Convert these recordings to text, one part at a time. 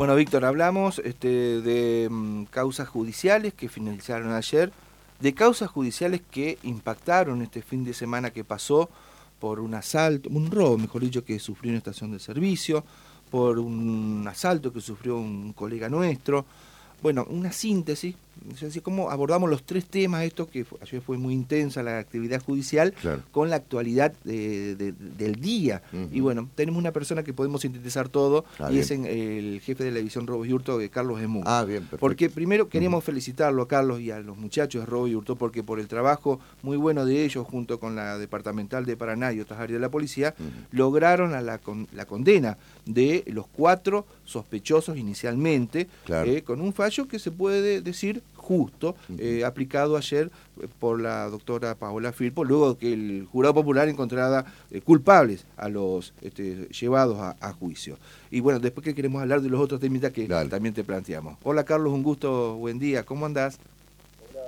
Bueno, Víctor, hablamos este, de mm, causas judiciales que finalizaron ayer, de causas judiciales que impactaron este fin de semana que pasó por un asalto, un robo, mejor dicho, que sufrió una estación de servicio, por un asalto que sufrió un colega nuestro. Bueno, una síntesis así como abordamos los tres temas, esto que ayer fue muy intensa la actividad judicial, con la actualidad del día. Y bueno, tenemos una persona que podemos sintetizar todo, ah, y es el jefe de la división Robo y Hurto, Carlos Emú. Ah, bien, Porque primero queríamos felicitarlo a Carlos y a los muchachos de Robo y Hurto, porque por el trabajo muy bueno de ellos, junto con la departamental de Paraná y otras áreas de la policía, lograron a la, la condena de los cuatro sospechosos inicialmente, eh, con un fallo que se puede decir justo, eh, aplicado ayer eh, por la doctora Paola Firpo, luego que el jurado popular encontrara culpables a los este, llevados a, juicio. Y bueno, después que queremos hablar de los otros temas que también te planteamos. Hola Carlos, un gusto, buen día, ¿cómo andás? Hola,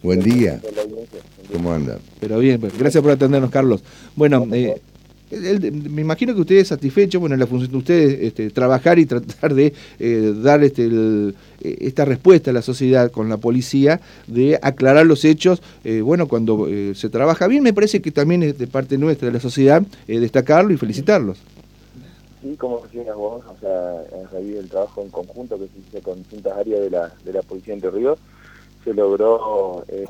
buen día Javier. Buen día. ¿Cómo andas? Pero bien, pues, gracias por atendernos, Carlos. Bueno, me imagino que ustedes satisfechos, bueno, la función de ustedes este, trabajar y tratar de eh, dar este, eh, esta respuesta a la sociedad con la policía, de aclarar los hechos. Eh, bueno, cuando se trabaja bien, me parece que también es de parte nuestra, de la sociedad, destacarlo y felicitarlos. Sí, como decías vos, o sea, en realidad el trabajo en conjunto que se hizo con distintas áreas de la, de la Policía de Entre se logró eh,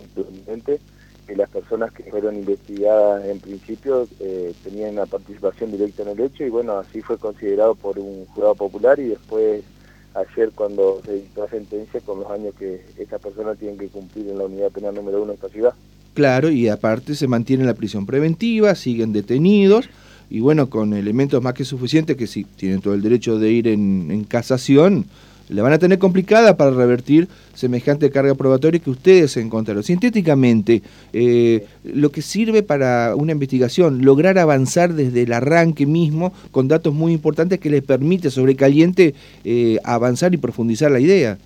que las personas que fueron investigadas en principio eh, tenían una participación directa en el hecho y bueno, así fue considerado por un jurado popular y después ayer cuando se dictó la sentencia con los años que estas personas tienen que cumplir en la unidad penal número uno de esta ciudad. Claro, y aparte se mantiene la prisión preventiva, siguen detenidos y bueno, con elementos más que suficientes que si tienen todo el derecho de ir en, en casación, la van a tener complicada para revertir semejante carga probatoria que ustedes encontraron. Sintéticamente, eh, lo que sirve para una investigación, lograr avanzar desde el arranque mismo con datos muy importantes que les permite sobre caliente eh, avanzar y profundizar la idea.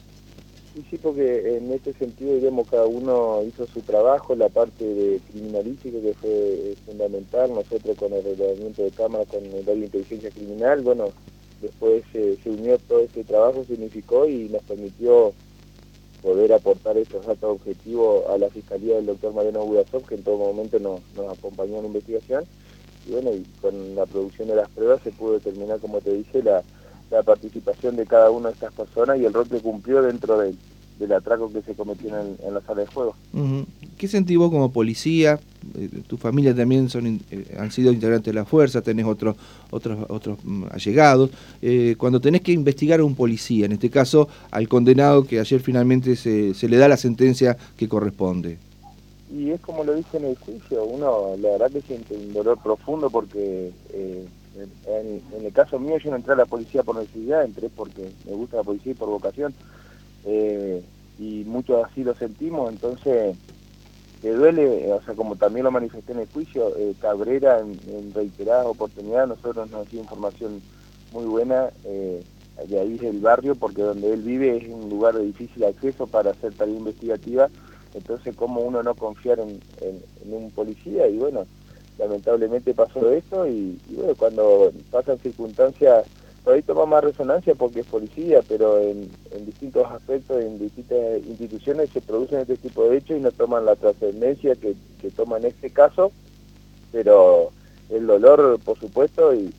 Sí, sí, porque en este sentido, digamos, cada uno hizo su trabajo, la parte de criminalística que fue fundamental, nosotros con el reglamento de cámara, con el de inteligencia criminal, bueno, después se unió todo este trabajo, significó y nos permitió poder aportar estos datos objetivos a la Fiscalía del doctor Mariano Budasov, que en todo momento nos, acompañó en la investigación. Y bueno, y con la producción de las pruebas se pudo determinar, como te dije, la, la participación de cada una de estas personas y el rol que cumplió dentro de, del atraco que se cometió en, en la sala de juego. ¿Qué sentís vos como policía? Eh, tu familia también son, eh, han sido integrantes de la fuerza, tenés otros otros otros mm, allegados. Eh, cuando tenés que investigar a un policía, en este caso al condenado que ayer finalmente se, se le da la sentencia que corresponde. Y es como lo dije en el juicio, uno la verdad que siente un dolor profundo porque en, el caso mío yo no entré a la policía por necesidad, entré porque me gusta la policía y por vocación y muchos así lo sentimos, entonces te duele, o sea, como también lo manifesté en el juicio, eh, Cabrera en, reiteradas oportunidades, nosotros nos dio información muy buena eh, de ahí del barrio, porque donde él vive es un lugar de difícil acceso para hacer tarea investigativa, entonces cómo uno no confiar en, un policía, y bueno, lamentablemente pasó esto, y bueno, cuando pasan circunstancias por ahí toma más resonancia porque es policía, pero en, distintos aspectos, en distintas instituciones se producen este tipo de hechos y no toman la trascendencia que, toma en este caso, pero el dolor, por supuesto, y,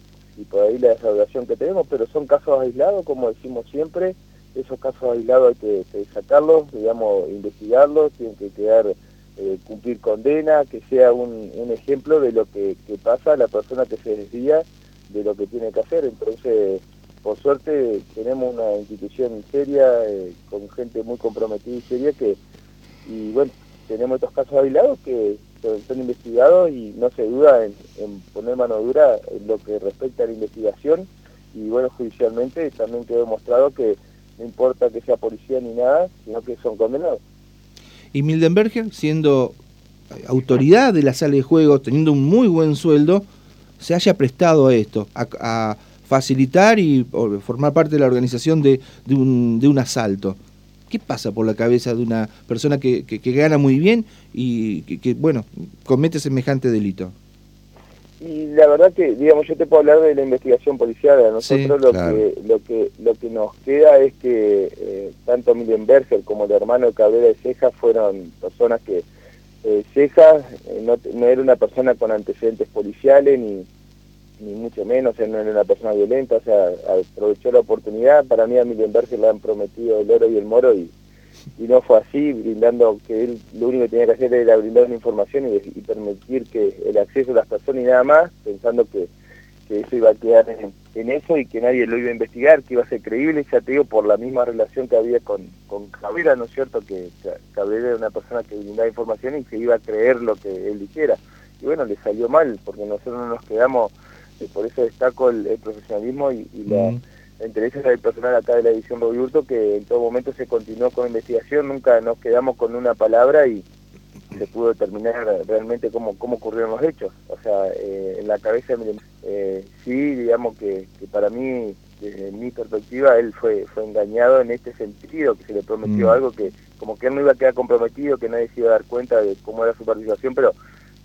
por ahí la desahogación que tenemos, pero son casos aislados, como decimos siempre, esos casos aislados hay que, sacarlos, digamos, investigarlos, tienen que quedar, eh, cumplir condena, que sea un, un ejemplo de lo que, que pasa a la persona que se desvía de lo que tiene que hacer. Entonces, por suerte, tenemos una institución seria, eh, con gente muy comprometida y seria, que, y bueno, tenemos estos casos aislados que son, investigados y no se duda en, poner mano dura en lo que respecta a la investigación. Y bueno, judicialmente también quedó demostrado que no importa que sea policía ni nada, sino que son condenados. Y Mildenberger, siendo autoridad de la sala de juegos, teniendo un muy buen sueldo, se haya prestado a esto, a, facilitar y formar parte de la organización de, de, un, de, un, asalto. ¿Qué pasa por la cabeza de una persona que, que, gana muy bien y que, bueno, comete semejante delito? Y la verdad que, digamos, yo te puedo hablar de la investigación policial. A nosotros lo, que, lo, que, lo que nos queda es que eh, tanto Miriam Berger como el hermano Cabrera de Cejas fueron personas que... Eh, Cejas eh, no, era una persona con antecedentes policiales ni, ni mucho menos, no era una persona violenta, o sea, aprovechó la oportunidad. Para mí a Miriam Berger le han prometido el oro y el moro y y no fue así, brindando que él lo único que tenía que hacer era brindar una información y, permitir que el acceso a las personas y nada más, pensando que, eso iba a quedar en, eso y que nadie lo iba a investigar, que iba a ser creíble, ya te digo, por la misma relación que había con, con Cabrera, ¿no es cierto? Que Cabrera era una persona que brindaba información y que iba a creer lo que él dijera. Y bueno, le salió mal, porque nosotros no nos quedamos, eh, por eso destaco el, profesionalismo y, la entre ellos el personal acá de la edición Robiurto que en todo momento se continuó con la investigación, nunca nos quedamos con una palabra y se pudo determinar realmente cómo, cómo ocurrieron los hechos. O sea, eh, en la cabeza, eh, sí, digamos que, para mí, desde mi perspectiva, él fue, fue engañado en este sentido, que se le prometió mm. algo que como que él no iba a quedar comprometido, que nadie se iba a dar cuenta de cómo era su participación, pero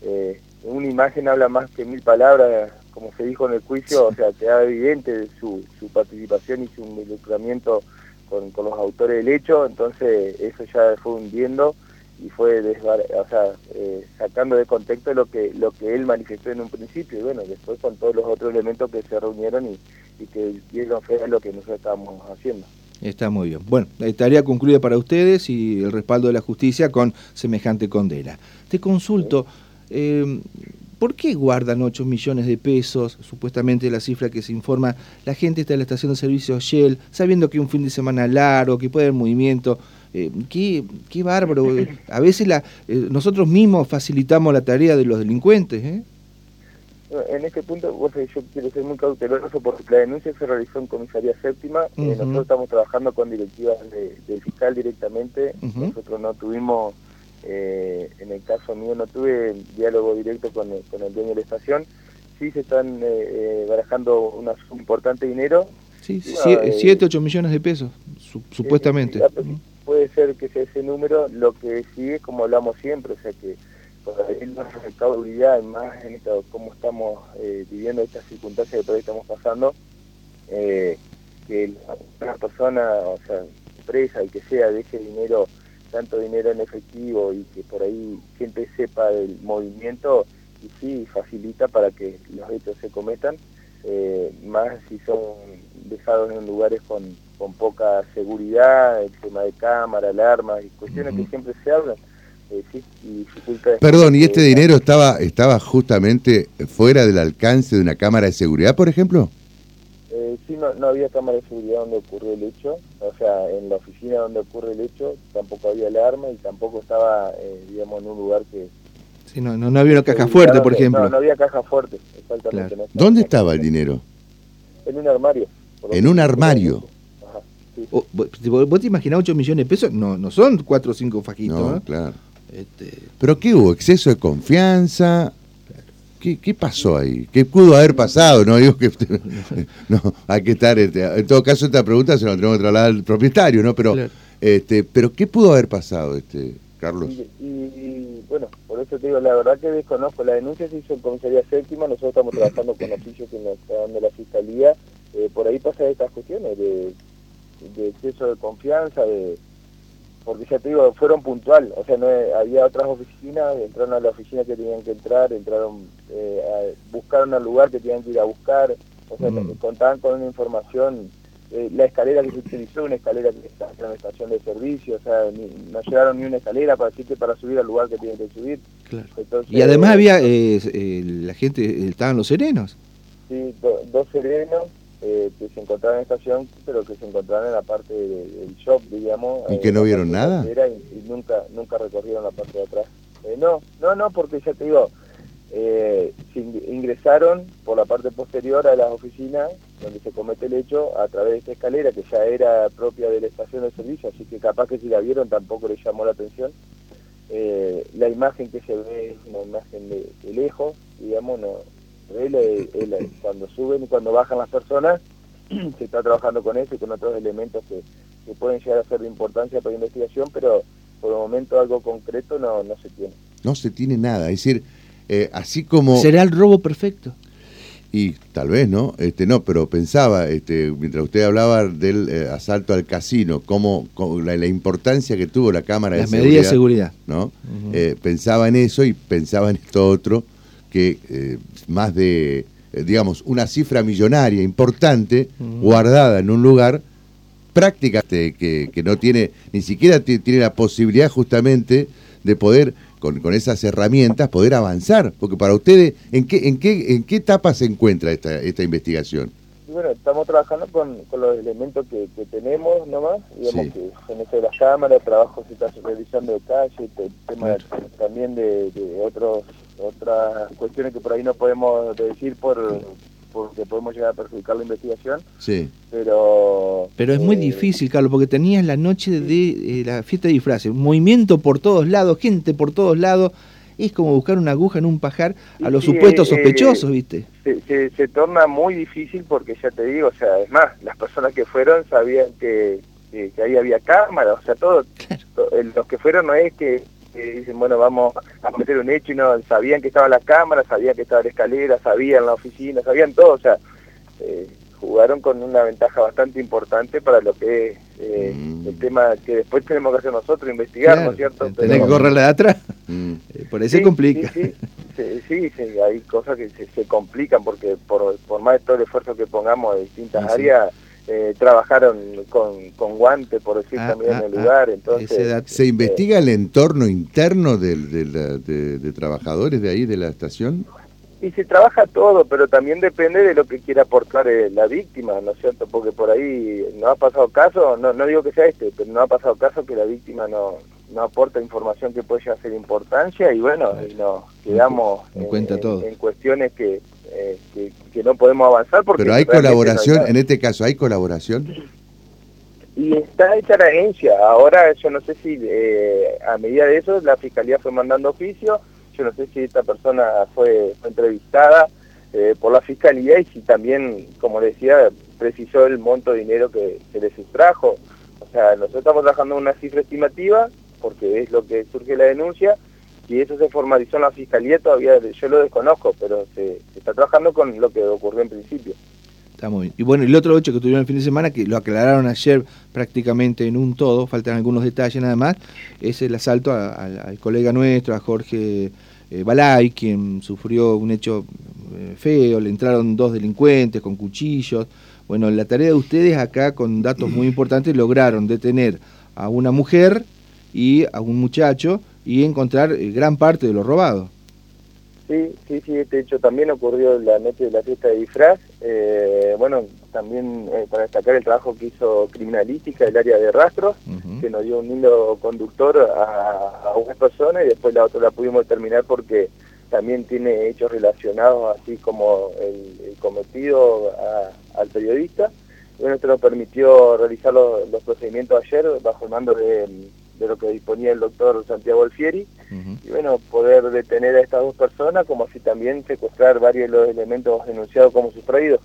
eh, una imagen habla más que mil palabras como se dijo en el juicio, o sea, queda evidente su, su participación y su involucramiento con, con, los autores del hecho, entonces eso ya fue hundiendo y fue o sea, eh, sacando de contexto lo que lo que él manifestó en un principio y bueno, después con todos los otros elementos que se reunieron y, y que dieron fe a lo que nosotros estábamos haciendo. Está muy bien. Bueno, tarea concluida para ustedes y el respaldo de la justicia con semejante condena. Te consulto, eh, ¿Por qué guardan 8 millones de pesos, supuestamente la cifra que se informa? La gente está en la estación de servicio Shell, sabiendo que un fin de semana largo, que puede haber movimiento. Eh, qué, qué, bárbaro. A veces la, eh, nosotros mismos facilitamos la tarea de los delincuentes. ¿eh? En este punto, yo quiero ser muy cauteloso porque la denuncia se realizó en comisaría séptima. nosotros estamos trabajando con directivas del fiscal directamente. Nosotros no tuvimos eh, en el caso mío no tuve diálogo directo con el, con el dueño de la estación. Sí se están eh, eh barajando un importante dinero. Sí, 7, 8 millones de pesos, supuestamente. Puede ser que sea ese número, lo que es como hablamos siempre, o sea que por ahí la recaudabilidad, más en esto, cómo estamos eh, viviendo estas circunstancias que todavía estamos pasando, que una persona, o sea, empresa, y que sea, deje dinero tanto dinero en efectivo y que por ahí gente sepa del movimiento y sí facilita para que los hechos se cometan, eh, más si son dejados en lugares con, con, poca seguridad, el tema de cámara, alarmas y cuestiones que siempre se hablan. Eh, sí, y Perdón, ¿y este dinero estaba, estaba justamente fuera del alcance de una cámara de seguridad, por ejemplo? Eh, sí, no, no, había cámara de seguridad donde ocurrió el hecho, o sea, en la oficina donde ocurre el hecho tampoco había alarma y tampoco estaba, eh, digamos, en un lugar que... Sí, no, no, había una caja fuerte, por ejemplo. No, no había caja fuerte, exactamente. ¿Dónde estaba el dinero? En un armario. ¿En un armario? Sí. ¿Vos te imaginás 8 millones de pesos? No, no son 4 o 5 fajitos. No, claro. Este... ¿Pero qué hubo? ¿Exceso de confianza? ¿Qué, pasó ahí? ¿Qué pudo haber pasado? No digo que no, hay que estar este, en todo caso esta pregunta se la tenemos que trasladar al propietario, ¿no? Pero este, pero ¿qué pudo haber pasado, este Carlos? Y, bueno, por eso te digo, la verdad que desconozco. La denuncia se hizo en comisaría séptima, nosotros estamos trabajando con oficios que nos está dando la fiscalía. Eh, por ahí pasa estas cuestiones de, de exceso de confianza, de porque ya te digo, fueron puntual, o sea, no había otras oficinas, entraron a la oficina que tenían que entrar, entraron, eh, buscaron al lugar que tenían que ir a buscar, o sea, mm. contaban con una información, eh, la escalera que se utilizó, una escalera que está en la estación de servicio, o sea, no llegaron ni una escalera para decirte para subir al lugar que tienen que subir. Claro. y además había, eh, la gente, estaban los serenos. Sí, dos serenos, eh, que se encontraban en estación, pero que se encontraban en la parte del shop, digamos. ¿Y que no vieron nada? Y, nunca nunca recorrieron la parte de atrás. Eh, no, no, no, porque ya te digo, eh, ingresaron por la parte posterior a las oficinas donde se comete el hecho a través de esta escalera que ya era propia de la estación de servicio, así que capaz que si la vieron tampoco les llamó la atención. la imagen que se ve es una imagen de, de lejos, digamos, no, cuando suben y cuando bajan las personas, se está trabajando con eso y con otros elementos que, pueden llegar a ser de importancia para la investigación, pero por el momento algo concreto no, no se tiene. No se tiene nada, es decir, eh, así como... ¿Será el robo perfecto? Y tal vez, ¿no? Este, no, pero pensaba, este, mientras usted hablaba del eh, asalto al casino, cómo, la, importancia que tuvo la cámara de seguridad. medidas de seguridad. ¿no? Eh, pensaba en eso y pensaba en esto otro, que eh, más de, digamos, una cifra millonaria importante guardada en un lugar prácticamente que, que no tiene, ni siquiera tiene la posibilidad justamente de poder con, esas herramientas poder avanzar? Porque para ustedes, ¿en qué, en qué, en qué etapa se encuentra esta, esta investigación? Bueno, estamos trabajando con, los elementos que, tenemos nomás, digamos que en eso de las cámaras, trabajo se está realizando de calle, tema también de, de otros otras cuestiones que por ahí no podemos decir por porque podemos llegar a perjudicar la investigación. Sí. Pero... Pero es muy eh, difícil, Carlos, porque tenías la noche de eh, la fiesta de disfraces, movimiento por todos lados, gente por todos lados. Es como buscar una aguja en un pajar a los supuestos eh, sospechosos, ¿viste? Se, se, torna muy difícil porque ya te digo, o sea, es más, las personas que fueron sabían que, que, ahí había cámara, o sea, todo, los que fueron no es que dicen, bueno, vamos a cometer un hecho y no sabían que estaba la cámara, sabían que estaba la escalera, sabían la oficina, sabían todo, o sea, eh, jugaron con una ventaja bastante importante para lo que es eh, mm. el tema que después tenemos que hacer nosotros, investigar, ¿no es cierto? Tenés que correrle de atrás, mm. eh, por eso se complica. Sí, sí, sí, hay cosas que se, se complican porque por, por más de todo el esfuerzo que pongamos de distintas áreas eh, trabajaron con, con guante, por decir ah, también en ah, el ah. lugar. Entonces, ¿Se investiga el entorno interno de, de, trabajadores de ahí, de la estación? Y se trabaja todo, pero también depende de lo que quiera aportar eh, la víctima, ¿no es cierto? Porque por ahí no ha pasado caso, no, no digo que sea este, pero no ha pasado caso que la víctima no, no aporta información que puede ser importancia y bueno, y nos quedamos en, cuenta todo. en cuestiones que, eh, que, no podemos avanzar porque... Pero hay colaboración, en este caso, ¿hay colaboración? Y está hecha la agencia. Ahora yo no sé si eh, a medida de eso la Fiscalía fue mandando oficio, yo no sé si esta persona fue, entrevistada eh, por la Fiscalía y si también, como decía, precisó el monto de dinero que se le sustrajo. O sea, nosotros estamos trabajando una cifra estimativa, porque es lo que surge la denuncia, y eso se formalizó en la fiscalía todavía yo lo desconozco, pero se, está trabajando con lo que ocurrió en principio. Está muy bien. Y bueno, el otro hecho que tuvieron el fin de semana, que lo aclararon ayer prácticamente en un todo, faltan algunos detalles nada más, es el asalto al colega nuestro, a Jorge eh, Balay, quien sufrió un hecho eh, feo, le entraron dos delincuentes con cuchillos. Bueno, la tarea de ustedes acá, con datos muy importantes, lograron detener a una mujer y a un muchacho y encontrar eh, gran parte de lo robado. Sí, sí, sí, de hecho también ocurrió la noche de la fiesta de disfraz. Eh, bueno, también eh, para destacar el trabajo que hizo Criminalística, el área de rastros, que nos dio un lindo conductor a, una persona y después la otra la pudimos terminar porque también tiene hechos relacionados, así como el, cometido al periodista. Bueno, esto nos permitió realizar los, los procedimientos ayer bajo el mando de de lo que disponía el doctor Santiago Alfieri, y bueno, poder detener a estas dos personas, como así también secuestrar varios de los elementos denunciados como sustraídos.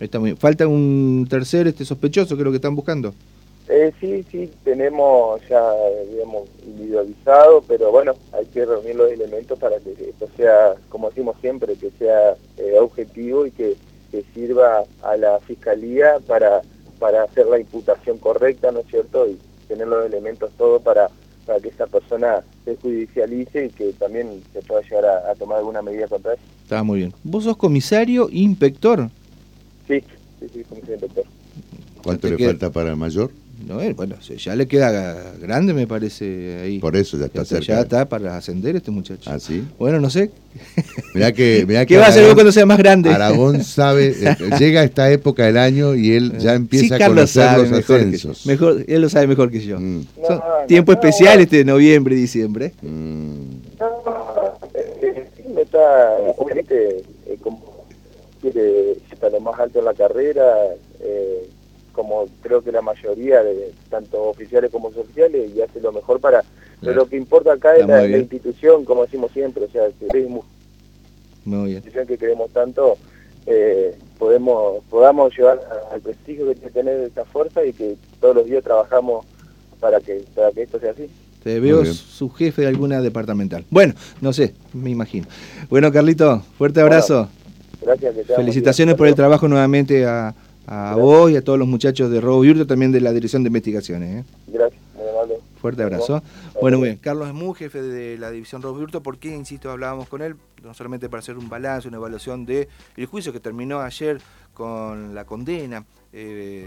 Está muy Falta un tercer este sospechoso, lo que están buscando. Eh, sí, sí, tenemos ya, digamos, individualizado, pero bueno, hay que reunir los elementos para que esto sea, como decimos siempre, que sea eh, objetivo y que, que, sirva a la Fiscalía para, para hacer la imputación correcta, ¿no es cierto? Y, tener los elementos todos para, para que esa persona se judicialice y que también se pueda llegar a, tomar alguna medida contra él. Está muy bien. ¿Vos sos comisario inspector? Sí, sí, sí, comisario inspector. ¿Cuánto le falta para el mayor? No, eh, bueno, ya le queda grande, me parece, ahí. Por eso ya está cerca. Ya está para ascender este muchacho. ¿Ah, sí? Bueno, no sé. Mirá que, mirá ¿Qué va a hacer vos cuando sea más grande? Aragón sabe, eh, llega esta época del año y él ya empieza a conocer los ascensos. mejor, él lo sabe mejor que yo. Mm. tiempo especial este de noviembre y diciembre. Mm. No, está, eh, como quiere estar lo más alto en la carrera, eh, como creo que la mayoría de tanto oficiales como oficiales y hace lo mejor para pero lo que importa acá es la, institución como decimos siempre o sea que es la institución que queremos tanto eh, podemos podamos llevar al prestigio que tiene tener esta fuerza y que todos los días trabajamos para que para que esto sea así veo su jefe de alguna departamental. Bueno, no sé, me imagino. Bueno, Carlito, fuerte abrazo. gracias. Felicitaciones por el trabajo nuevamente a, vos y a todos los muchachos de Robo Virtual, también de la Dirección de Investigaciones. ¿eh? Gracias, muy amable. Fuerte abrazo. Bueno, muy bien. Carlos Esmú, jefe de la División Robo Virtual, ¿por qué, insisto, hablábamos con él? No solamente para hacer un balance, una evaluación del el juicio que terminó ayer con la condena. Eh,